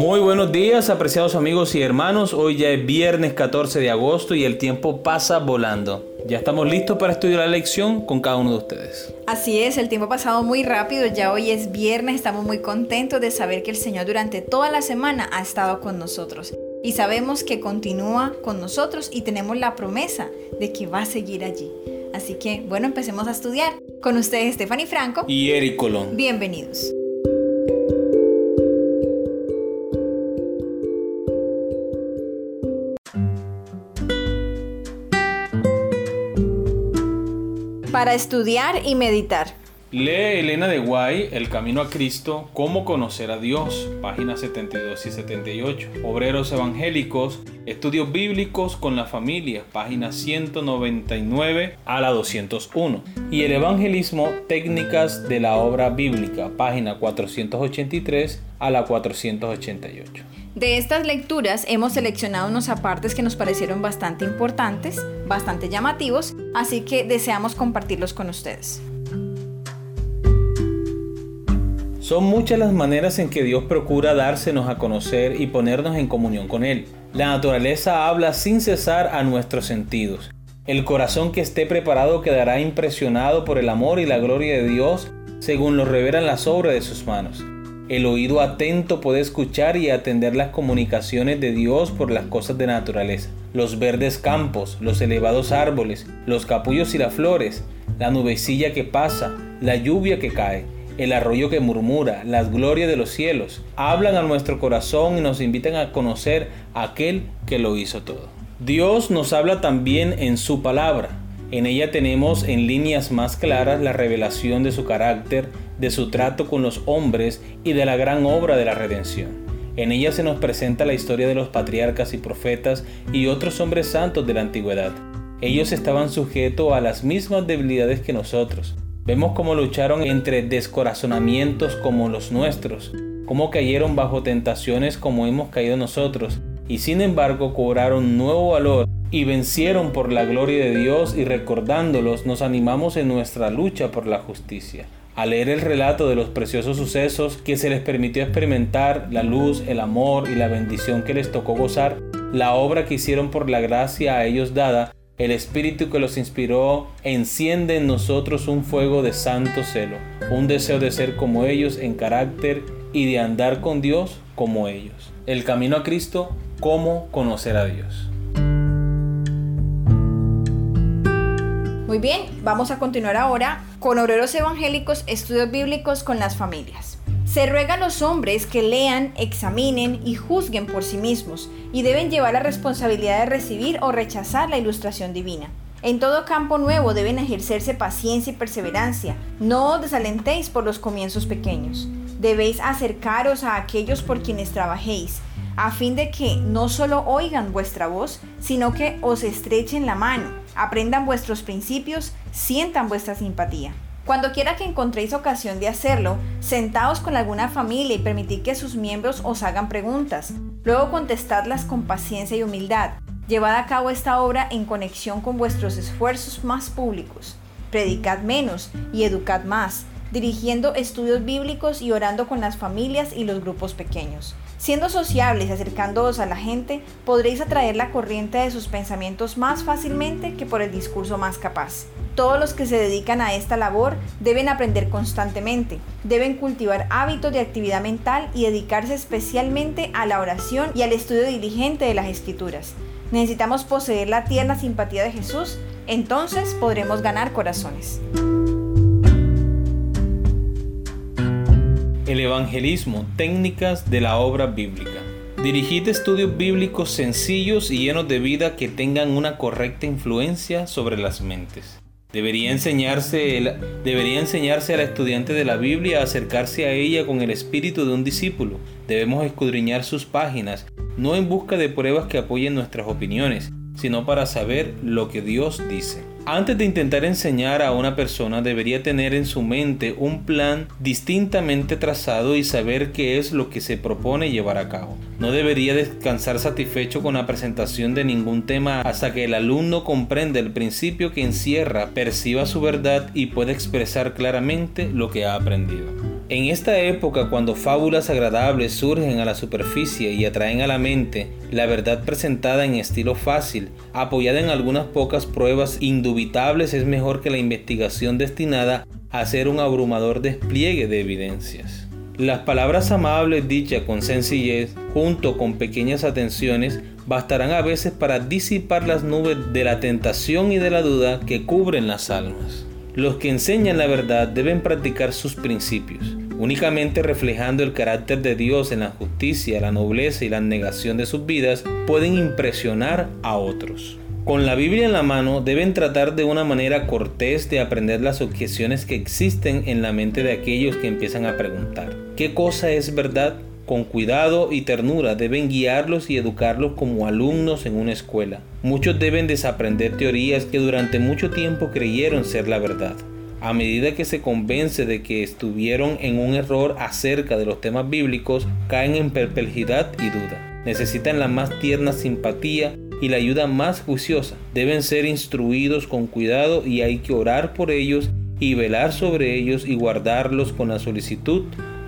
Muy buenos días, apreciados amigos y hermanos. Hoy ya es viernes 14 de agosto y el tiempo pasa volando. Ya estamos listos para estudiar la lección con cada uno de ustedes. Así es, el tiempo ha pasado muy rápido, ya hoy es viernes, estamos muy contentos de saber que el Señor durante toda la semana ha estado con nosotros. Y sabemos que continúa con nosotros y tenemos la promesa de que va a seguir allí. Así que, bueno, empecemos a estudiar. Con ustedes, Stephanie Franco. Y Eric Colón. Bienvenidos. Para estudiar y meditar. Lee Elena de Guay, El Camino a Cristo, Cómo conocer a Dios, páginas 72 y 78. Obreros Evangélicos, Estudios Bíblicos con la Familia, páginas 199 a la 201. Y el Evangelismo, Técnicas de la Obra Bíblica, página 483 a la 488. De estas lecturas hemos seleccionado unos apartes que nos parecieron bastante importantes, bastante llamativos, así que deseamos compartirlos con ustedes. Son muchas las maneras en que Dios procura dársenos a conocer y ponernos en comunión con Él. La naturaleza habla sin cesar a nuestros sentidos. El corazón que esté preparado quedará impresionado por el amor y la gloria de Dios según lo revelan las obras de sus manos. El oído atento puede escuchar y atender las comunicaciones de Dios por las cosas de naturaleza. Los verdes campos, los elevados árboles, los capullos y las flores, la nubecilla que pasa, la lluvia que cae, el arroyo que murmura, las glorias de los cielos, hablan a nuestro corazón y nos invitan a conocer a aquel que lo hizo todo. Dios nos habla también en su palabra. En ella tenemos en líneas más claras la revelación de su carácter, de su trato con los hombres y de la gran obra de la redención. En ella se nos presenta la historia de los patriarcas y profetas y otros hombres santos de la antigüedad. Ellos estaban sujetos a las mismas debilidades que nosotros. Vemos cómo lucharon entre descorazonamientos como los nuestros, cómo cayeron bajo tentaciones como hemos caído nosotros, y sin embargo cobraron nuevo valor y vencieron por la gloria de Dios y recordándolos nos animamos en nuestra lucha por la justicia. Al leer el relato de los preciosos sucesos que se les permitió experimentar, la luz, el amor y la bendición que les tocó gozar, la obra que hicieron por la gracia a ellos dada, el espíritu que los inspiró enciende en nosotros un fuego de santo celo, un deseo de ser como ellos en carácter y de andar con Dios como ellos. El camino a Cristo, cómo conocer a Dios. Muy bien, vamos a continuar ahora con Obreros Evangélicos, Estudios Bíblicos con las Familias. Se ruega a los hombres que lean, examinen y juzguen por sí mismos y deben llevar la responsabilidad de recibir o rechazar la ilustración divina. En todo campo nuevo deben ejercerse paciencia y perseverancia. No os desalentéis por los comienzos pequeños. Debéis acercaros a aquellos por quienes trabajéis, a fin de que no solo oigan vuestra voz, sino que os estrechen la mano aprendan vuestros principios, sientan vuestra simpatía. Cuando quiera que encontréis ocasión de hacerlo, sentaos con alguna familia y permitid que sus miembros os hagan preguntas. Luego contestadlas con paciencia y humildad. Llevad a cabo esta obra en conexión con vuestros esfuerzos más públicos. Predicad menos y educad más, dirigiendo estudios bíblicos y orando con las familias y los grupos pequeños. Siendo sociables y acercándoos a la gente, podréis atraer la corriente de sus pensamientos más fácilmente que por el discurso más capaz. Todos los que se dedican a esta labor deben aprender constantemente, deben cultivar hábitos de actividad mental y dedicarse especialmente a la oración y al estudio diligente de las escrituras. Necesitamos poseer la tierna simpatía de Jesús, entonces podremos ganar corazones. El evangelismo, técnicas de la obra bíblica. Dirigid estudios bíblicos sencillos y llenos de vida que tengan una correcta influencia sobre las mentes. Debería enseñarse, debería enseñarse al estudiante de la Biblia a acercarse a ella con el espíritu de un discípulo. Debemos escudriñar sus páginas, no en busca de pruebas que apoyen nuestras opiniones, sino para saber lo que Dios dice. Antes de intentar enseñar a una persona debería tener en su mente un plan distintamente trazado y saber qué es lo que se propone llevar a cabo. No debería descansar satisfecho con la presentación de ningún tema hasta que el alumno comprenda el principio que encierra, perciba su verdad y pueda expresar claramente lo que ha aprendido. En esta época, cuando fábulas agradables surgen a la superficie y atraen a la mente, la verdad presentada en estilo fácil, apoyada en algunas pocas pruebas indubitables, es mejor que la investigación destinada a hacer un abrumador despliegue de evidencias. Las palabras amables dichas con sencillez, junto con pequeñas atenciones, bastarán a veces para disipar las nubes de la tentación y de la duda que cubren las almas. Los que enseñan la verdad deben practicar sus principios, únicamente reflejando el carácter de Dios en la justicia, la nobleza y la negación de sus vidas, pueden impresionar a otros. Con la Biblia en la mano deben tratar de una manera cortés de aprender las objeciones que existen en la mente de aquellos que empiezan a preguntar, ¿qué cosa es verdad? Con cuidado y ternura deben guiarlos y educarlos como alumnos en una escuela. Muchos deben desaprender teorías que durante mucho tiempo creyeron ser la verdad. A medida que se convence de que estuvieron en un error acerca de los temas bíblicos, caen en perplejidad y duda. Necesitan la más tierna simpatía y la ayuda más juiciosa. Deben ser instruidos con cuidado y hay que orar por ellos y velar sobre ellos y guardarlos con la solicitud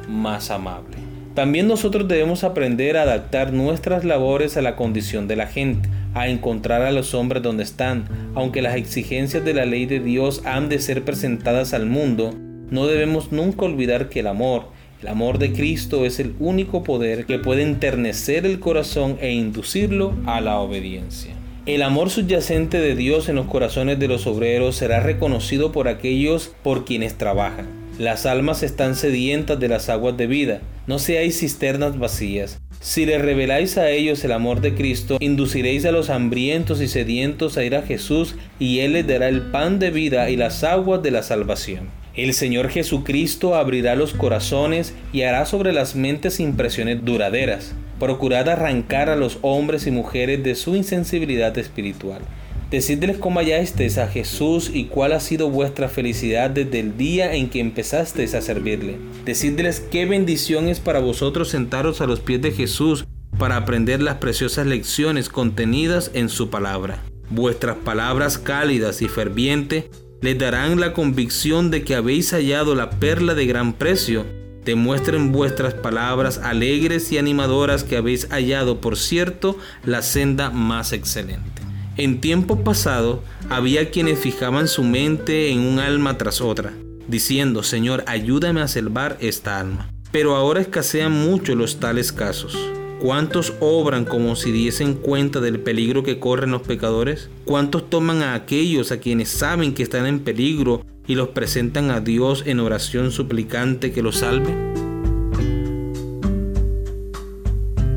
más amable. También nosotros debemos aprender a adaptar nuestras labores a la condición de la gente, a encontrar a los hombres donde están. Aunque las exigencias de la ley de Dios han de ser presentadas al mundo, no debemos nunca olvidar que el amor, el amor de Cristo es el único poder que puede enternecer el corazón e inducirlo a la obediencia. El amor subyacente de Dios en los corazones de los obreros será reconocido por aquellos por quienes trabajan. Las almas están sedientas de las aguas de vida, no seáis cisternas vacías. Si le reveláis a ellos el amor de Cristo, induciréis a los hambrientos y sedientos a ir a Jesús y Él les dará el pan de vida y las aguas de la salvación. El Señor Jesucristo abrirá los corazones y hará sobre las mentes impresiones duraderas. Procurad arrancar a los hombres y mujeres de su insensibilidad espiritual. Decidles cómo hallasteis a Jesús y cuál ha sido vuestra felicidad desde el día en que empezasteis a servirle. Decidles qué bendición es para vosotros sentaros a los pies de Jesús para aprender las preciosas lecciones contenidas en su palabra. Vuestras palabras cálidas y fervientes les darán la convicción de que habéis hallado la perla de gran precio. Demuestren vuestras palabras alegres y animadoras que habéis hallado, por cierto, la senda más excelente. En tiempo pasado había quienes fijaban su mente en un alma tras otra, diciendo, Señor, ayúdame a salvar esta alma. Pero ahora escasean mucho los tales casos. ¿Cuántos obran como si diesen cuenta del peligro que corren los pecadores? ¿Cuántos toman a aquellos a quienes saben que están en peligro y los presentan a Dios en oración suplicante que los salve?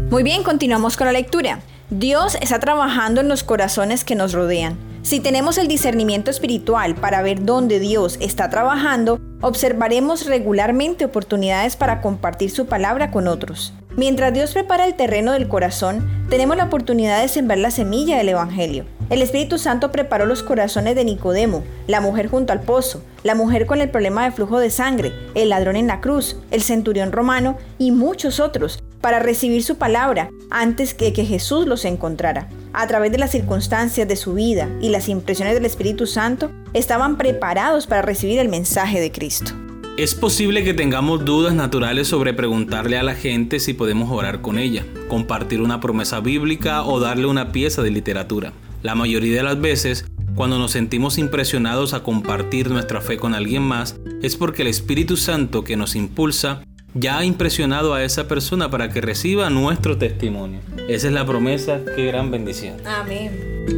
Muy bien, continuamos con la lectura. Dios está trabajando en los corazones que nos rodean. Si tenemos el discernimiento espiritual para ver dónde Dios está trabajando, observaremos regularmente oportunidades para compartir su palabra con otros. Mientras Dios prepara el terreno del corazón, tenemos la oportunidad de sembrar la semilla del Evangelio. El Espíritu Santo preparó los corazones de Nicodemo, la mujer junto al pozo, la mujer con el problema de flujo de sangre, el ladrón en la cruz, el centurión romano y muchos otros para recibir su palabra antes que que Jesús los encontrara. A través de las circunstancias de su vida y las impresiones del Espíritu Santo, estaban preparados para recibir el mensaje de Cristo. Es posible que tengamos dudas naturales sobre preguntarle a la gente si podemos orar con ella, compartir una promesa bíblica o darle una pieza de literatura. La mayoría de las veces, cuando nos sentimos impresionados a compartir nuestra fe con alguien más, es porque el Espíritu Santo que nos impulsa ya ha impresionado a esa persona para que reciba nuestro testimonio. Esa es la promesa, qué gran bendición. Amén.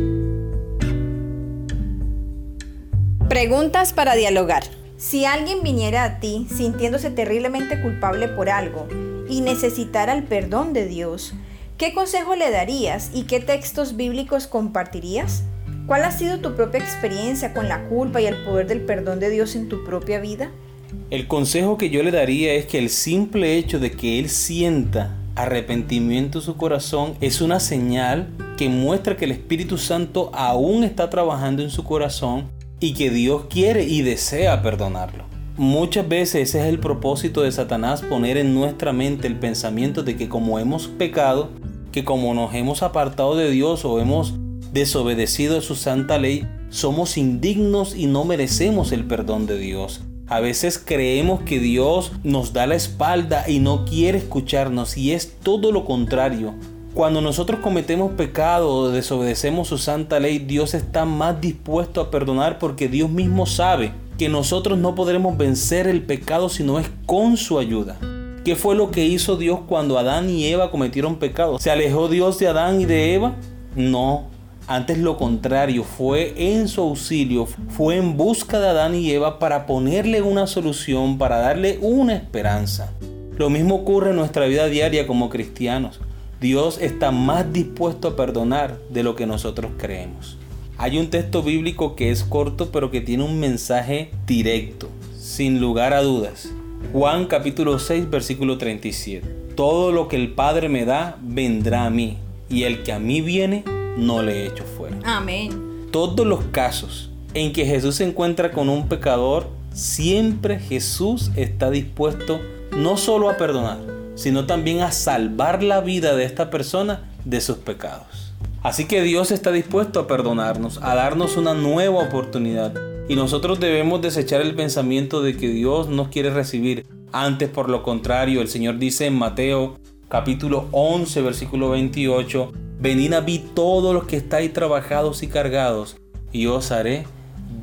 Preguntas para dialogar. Si alguien viniera a ti sintiéndose terriblemente culpable por algo y necesitara el perdón de Dios, ¿qué consejo le darías y qué textos bíblicos compartirías? ¿Cuál ha sido tu propia experiencia con la culpa y el poder del perdón de Dios en tu propia vida? El consejo que yo le daría es que el simple hecho de que él sienta arrepentimiento en su corazón es una señal que muestra que el Espíritu Santo aún está trabajando en su corazón y que Dios quiere y desea perdonarlo. Muchas veces ese es el propósito de Satanás poner en nuestra mente el pensamiento de que como hemos pecado, que como nos hemos apartado de Dios o hemos desobedecido su santa ley, somos indignos y no merecemos el perdón de Dios. A veces creemos que Dios nos da la espalda y no quiere escucharnos y es todo lo contrario. Cuando nosotros cometemos pecado o desobedecemos su santa ley, Dios está más dispuesto a perdonar porque Dios mismo sabe que nosotros no podremos vencer el pecado si no es con su ayuda. ¿Qué fue lo que hizo Dios cuando Adán y Eva cometieron pecado? ¿Se alejó Dios de Adán y de Eva? No, antes lo contrario, fue en su auxilio, fue en busca de Adán y Eva para ponerle una solución, para darle una esperanza. Lo mismo ocurre en nuestra vida diaria como cristianos. Dios está más dispuesto a perdonar de lo que nosotros creemos. Hay un texto bíblico que es corto pero que tiene un mensaje directo, sin lugar a dudas. Juan capítulo 6 versículo 37. Todo lo que el Padre me da vendrá a mí, y el que a mí viene no le echo fuera. Amén. Todos los casos en que Jesús se encuentra con un pecador, siempre Jesús está dispuesto no solo a perdonar, sino también a salvar la vida de esta persona de sus pecados. Así que Dios está dispuesto a perdonarnos, a darnos una nueva oportunidad. Y nosotros debemos desechar el pensamiento de que Dios nos quiere recibir. Antes, por lo contrario, el Señor dice en Mateo capítulo 11, versículo 28, Venid a mí todos los que estáis trabajados y cargados, y os haré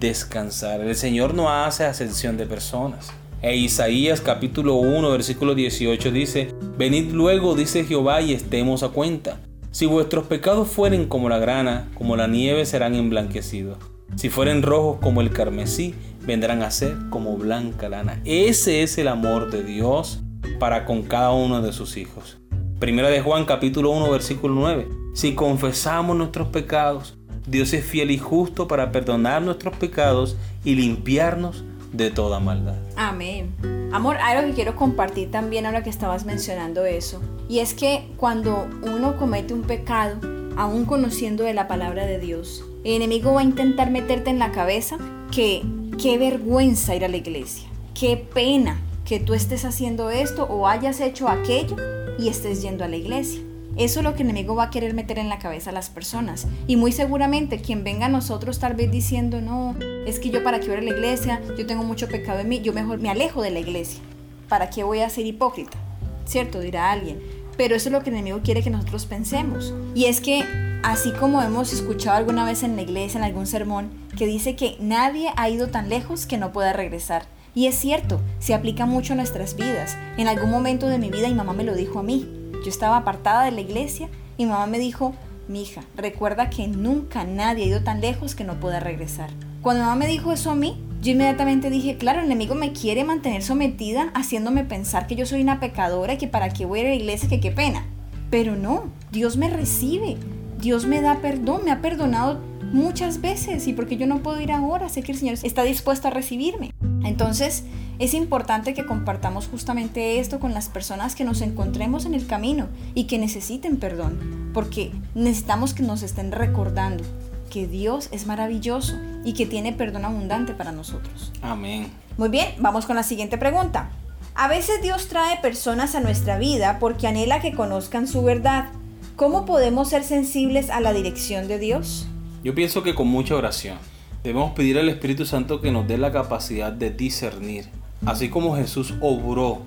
descansar. El Señor no hace ascensión de personas. E Isaías capítulo 1 versículo 18 dice, Venid luego, dice Jehová, y estemos a cuenta. Si vuestros pecados fueren como la grana, como la nieve serán emblanquecidos. Si fueren rojos como el carmesí, vendrán a ser como blanca lana. Ese es el amor de Dios para con cada uno de sus hijos. Primera de Juan capítulo 1 versículo 9. Si confesamos nuestros pecados, Dios es fiel y justo para perdonar nuestros pecados y limpiarnos de toda maldad. Amén. Amor, hay algo que quiero compartir también ahora que estabas mencionando eso. Y es que cuando uno comete un pecado, aún conociendo de la palabra de Dios, el enemigo va a intentar meterte en la cabeza que qué vergüenza ir a la iglesia, qué pena que tú estés haciendo esto o hayas hecho aquello y estés yendo a la iglesia. Eso es lo que el enemigo va a querer meter en la cabeza a las personas. Y muy seguramente quien venga a nosotros tal vez diciendo, no, es que yo para qué voy a la iglesia, yo tengo mucho pecado en mí, yo mejor me alejo de la iglesia. ¿Para qué voy a ser hipócrita? ¿Cierto? Dirá alguien. Pero eso es lo que el enemigo quiere que nosotros pensemos. Y es que, así como hemos escuchado alguna vez en la iglesia, en algún sermón, que dice que nadie ha ido tan lejos que no pueda regresar. Y es cierto, se aplica mucho a nuestras vidas. En algún momento de mi vida mi mamá me lo dijo a mí. Yo estaba apartada de la iglesia y mi mamá me dijo, mi hija, recuerda que nunca nadie ha ido tan lejos que no pueda regresar. Cuando mamá me dijo eso a mí, yo inmediatamente dije, claro, el enemigo me quiere mantener sometida, haciéndome pensar que yo soy una pecadora y que para qué voy a ir a la iglesia, que qué pena. Pero no, Dios me recibe, Dios me da perdón, me ha perdonado muchas veces y porque yo no puedo ir ahora, sé que el Señor está dispuesto a recibirme. Entonces, es importante que compartamos justamente esto con las personas que nos encontremos en el camino y que necesiten perdón, porque necesitamos que nos estén recordando que Dios es maravilloso y que tiene perdón abundante para nosotros. Amén. Muy bien, vamos con la siguiente pregunta. A veces Dios trae personas a nuestra vida porque anhela que conozcan su verdad. ¿Cómo podemos ser sensibles a la dirección de Dios? Yo pienso que con mucha oración. Debemos pedir al Espíritu Santo que nos dé la capacidad de discernir. Así como Jesús obró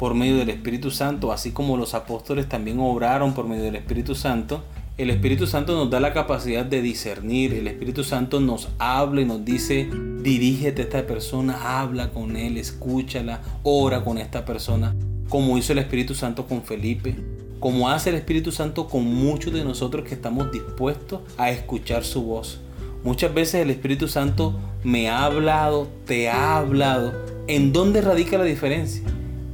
por medio del Espíritu Santo, así como los apóstoles también obraron por medio del Espíritu Santo, el Espíritu Santo nos da la capacidad de discernir. El Espíritu Santo nos habla y nos dice, dirígete a esta persona, habla con él, escúchala, ora con esta persona, como hizo el Espíritu Santo con Felipe, como hace el Espíritu Santo con muchos de nosotros que estamos dispuestos a escuchar su voz. Muchas veces el Espíritu Santo me ha hablado, te ha hablado. ¿En dónde radica la diferencia?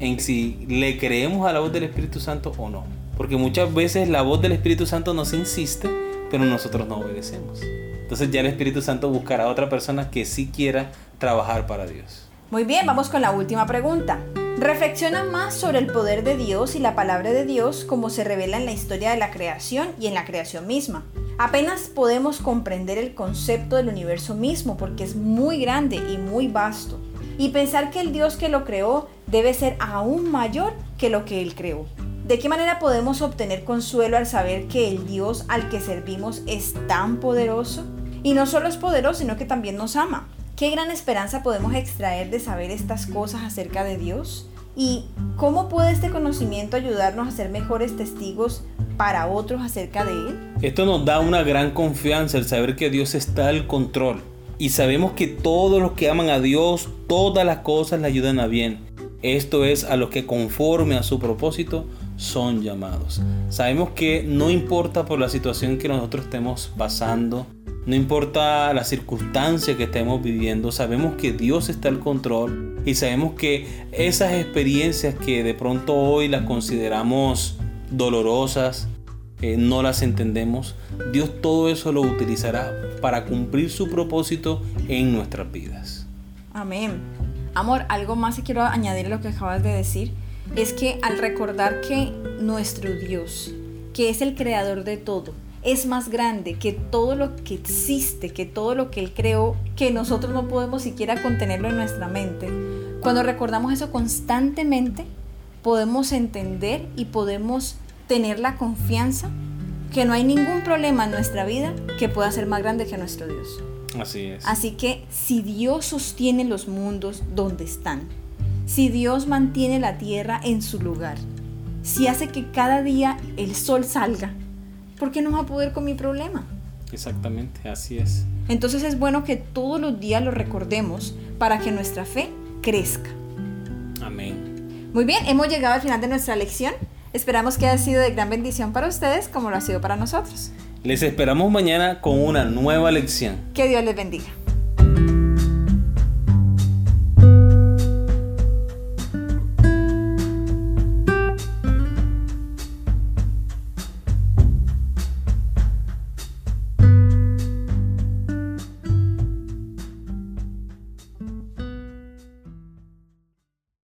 En si le creemos a la voz del Espíritu Santo o no. Porque muchas veces la voz del Espíritu Santo nos insiste, pero nosotros no obedecemos. Entonces ya el Espíritu Santo buscará a otra persona que sí quiera trabajar para Dios. Muy bien, vamos con la última pregunta. Reflexiona más sobre el poder de Dios y la palabra de Dios como se revela en la historia de la creación y en la creación misma. Apenas podemos comprender el concepto del universo mismo porque es muy grande y muy vasto. Y pensar que el Dios que lo creó debe ser aún mayor que lo que Él creó. ¿De qué manera podemos obtener consuelo al saber que el Dios al que servimos es tan poderoso? Y no solo es poderoso, sino que también nos ama. ¿Qué gran esperanza podemos extraer de saber estas cosas acerca de Dios? ¿Y cómo puede este conocimiento ayudarnos a ser mejores testigos para otros acerca de Él? Esto nos da una gran confianza el saber que Dios está al control. Y sabemos que todos los que aman a Dios, todas las cosas le ayudan a bien. Esto es a los que conforme a su propósito son llamados. Sabemos que no importa por la situación que nosotros estemos pasando, no importa la circunstancia que estemos viviendo, sabemos que Dios está al control y sabemos que esas experiencias que de pronto hoy las consideramos dolorosas, eh, no las entendemos, Dios todo eso lo utilizará para cumplir su propósito en nuestras vidas. Amén. Amor, algo más que quiero añadir a lo que acabas de decir es que al recordar que nuestro Dios, que es el creador de todo, es más grande que todo lo que existe, que todo lo que Él creó, que nosotros no podemos siquiera contenerlo en nuestra mente. Cuando recordamos eso constantemente, podemos entender y podemos tener la confianza que no hay ningún problema en nuestra vida que pueda ser más grande que nuestro Dios. Así es. Así que si Dios sostiene los mundos donde están, si Dios mantiene la tierra en su lugar, si hace que cada día el sol salga, ¿por qué no va a poder con mi problema? Exactamente, así es. Entonces es bueno que todos los días lo recordemos para que nuestra fe crezca. Amén. Muy bien, hemos llegado al final de nuestra lección. Esperamos que haya sido de gran bendición para ustedes como lo ha sido para nosotros. Les esperamos mañana con una nueva lección. Que Dios les bendiga.